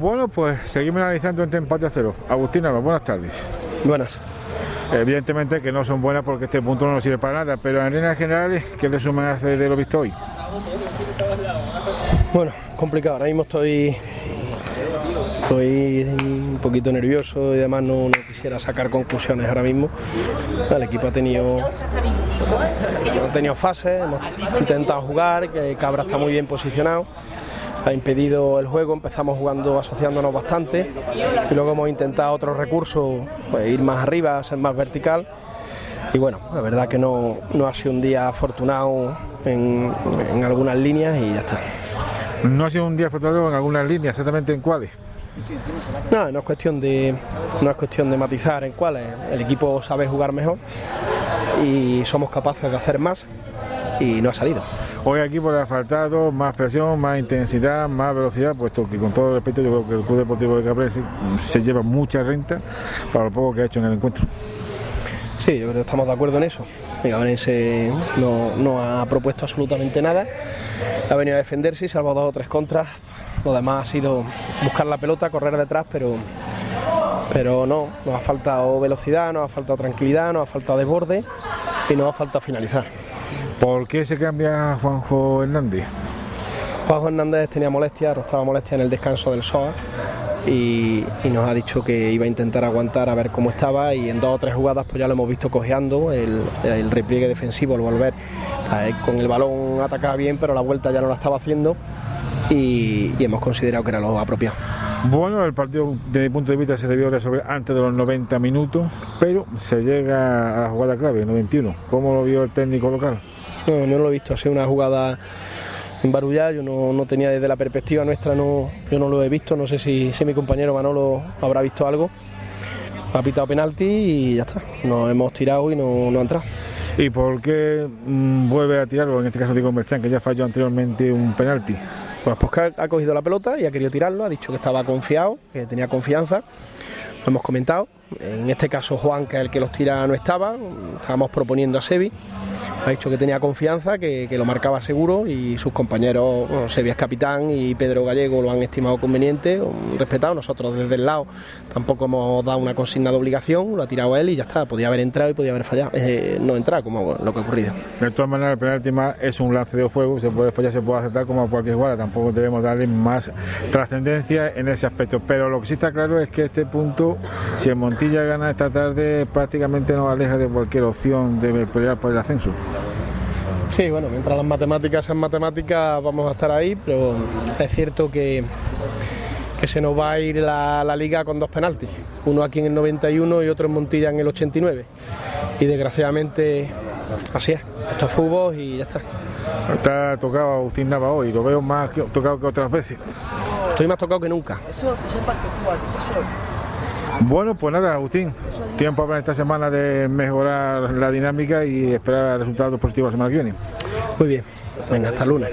Bueno, pues seguimos analizando este empate a cero. Agustín Nava, buenas tardes. Buenas. Evidentemente que no son buenas porque este punto no nos sirve para nada, pero en líneas generales, ¿qué resumen hace de lo visto hoy? Bueno, complicado. Ahora mismo estoy estoy un poquito nervioso y además no, no quisiera sacar conclusiones ahora mismo. El equipo ha tenido ha tenido fases, hemos intentado jugar, que Cabra está muy bien posicionado ha impedido el juego, empezamos jugando asociándonos bastante y luego hemos intentado otros recursos, pues, ir más arriba, ser más vertical y bueno, la verdad que no, no ha sido un día afortunado en, en algunas líneas y ya está. No ha sido un día afortunado en algunas líneas, exactamente en cuáles. No, no es cuestión de no es cuestión de matizar en cuáles. El equipo sabe jugar mejor y somos capaces de hacer más y no ha salido. Hoy aquí por faltado más presión, más intensidad, más velocidad, puesto que con todo respeto yo creo que el Club Deportivo de Cabrera se lleva mucha renta para lo poco que ha hecho en el encuentro. Sí, yo creo que estamos de acuerdo en eso. Cabrense no, no ha propuesto absolutamente nada. Ha venido a defenderse salvo dos o tres contras. Lo demás ha sido buscar la pelota, correr detrás, pero, pero no, nos ha faltado velocidad, nos ha faltado tranquilidad, nos ha faltado desborde y nos ha faltado finalizar. ¿Por qué se cambia Juanjo Hernández? Juanjo Hernández tenía molestia, arrastraba molestia en el descanso del SOA y, y, nos ha dicho que iba a intentar aguantar a ver cómo estaba y en dos o tres jugadas pues ya lo hemos visto cojeando, el, el repliegue defensivo, el volver, con el balón atacaba bien pero la vuelta ya no la estaba haciendo y, y hemos considerado que era lo apropiado. Bueno, el partido desde mi punto de vista se debió resolver antes de los 90 minutos, pero se llega a la jugada clave, el 91. ¿Cómo lo vio el técnico local? No, no lo he visto, ha sido una jugada embarullada, yo no, no, tenía desde la perspectiva nuestra, no, yo no lo he visto, no sé si, si mi compañero Manolo habrá visto algo. Ha pitado penalti y ya está, nos hemos tirado y no, no ha entrado. ¿Y por qué mmm, vuelve a tirarlo? En este caso digo Merchan, que ya falló anteriormente un penalti. Pues porque ha cogido la pelota y ha querido tirarlo, ha dicho que estaba confiado, que tenía confianza. Lo hemos comentado. En este caso Juan, que es el que los tira, no estaba. Estábamos proponiendo a Sebi. Ha dicho que tenía confianza, que, que lo marcaba seguro y sus compañeros, bueno, Sebi es capitán y Pedro Gallego lo han estimado conveniente, respetado. Nosotros desde el lado tampoco hemos dado una consigna de obligación, lo ha tirado él y ya está. Podía haber entrado y podía haber fallado, eh, no entrar, como lo que ha ocurrido. De todas maneras, el penalti más es un lance de juego, se puede fallar, se puede aceptar como a cualquier jugada. Tampoco debemos darle más trascendencia en ese aspecto. Pero lo que sí está claro es que este punto, si el Montilla gana esta tarde, prácticamente nos aleja de cualquier opción de pelear por el ascenso. Sí, bueno, mientras las matemáticas sean matemáticas vamos a estar ahí, pero es cierto que, que se nos va a ir la, la, liga con dos penaltis, uno aquí en el 91 y otro en Montilla en el 89. Y desgraciadamente así es, esto es fútbol y ya está. Está tocado Agustín Nava hoy, lo veo más que, tocado que otras veces. Estoy más tocado que nunca. Bueno, pues nada, Agustín, tiempo para esta semana de mejorar la dinámica y esperar resultados positivos la semana que viene. Muy bien, venga, hasta lunes.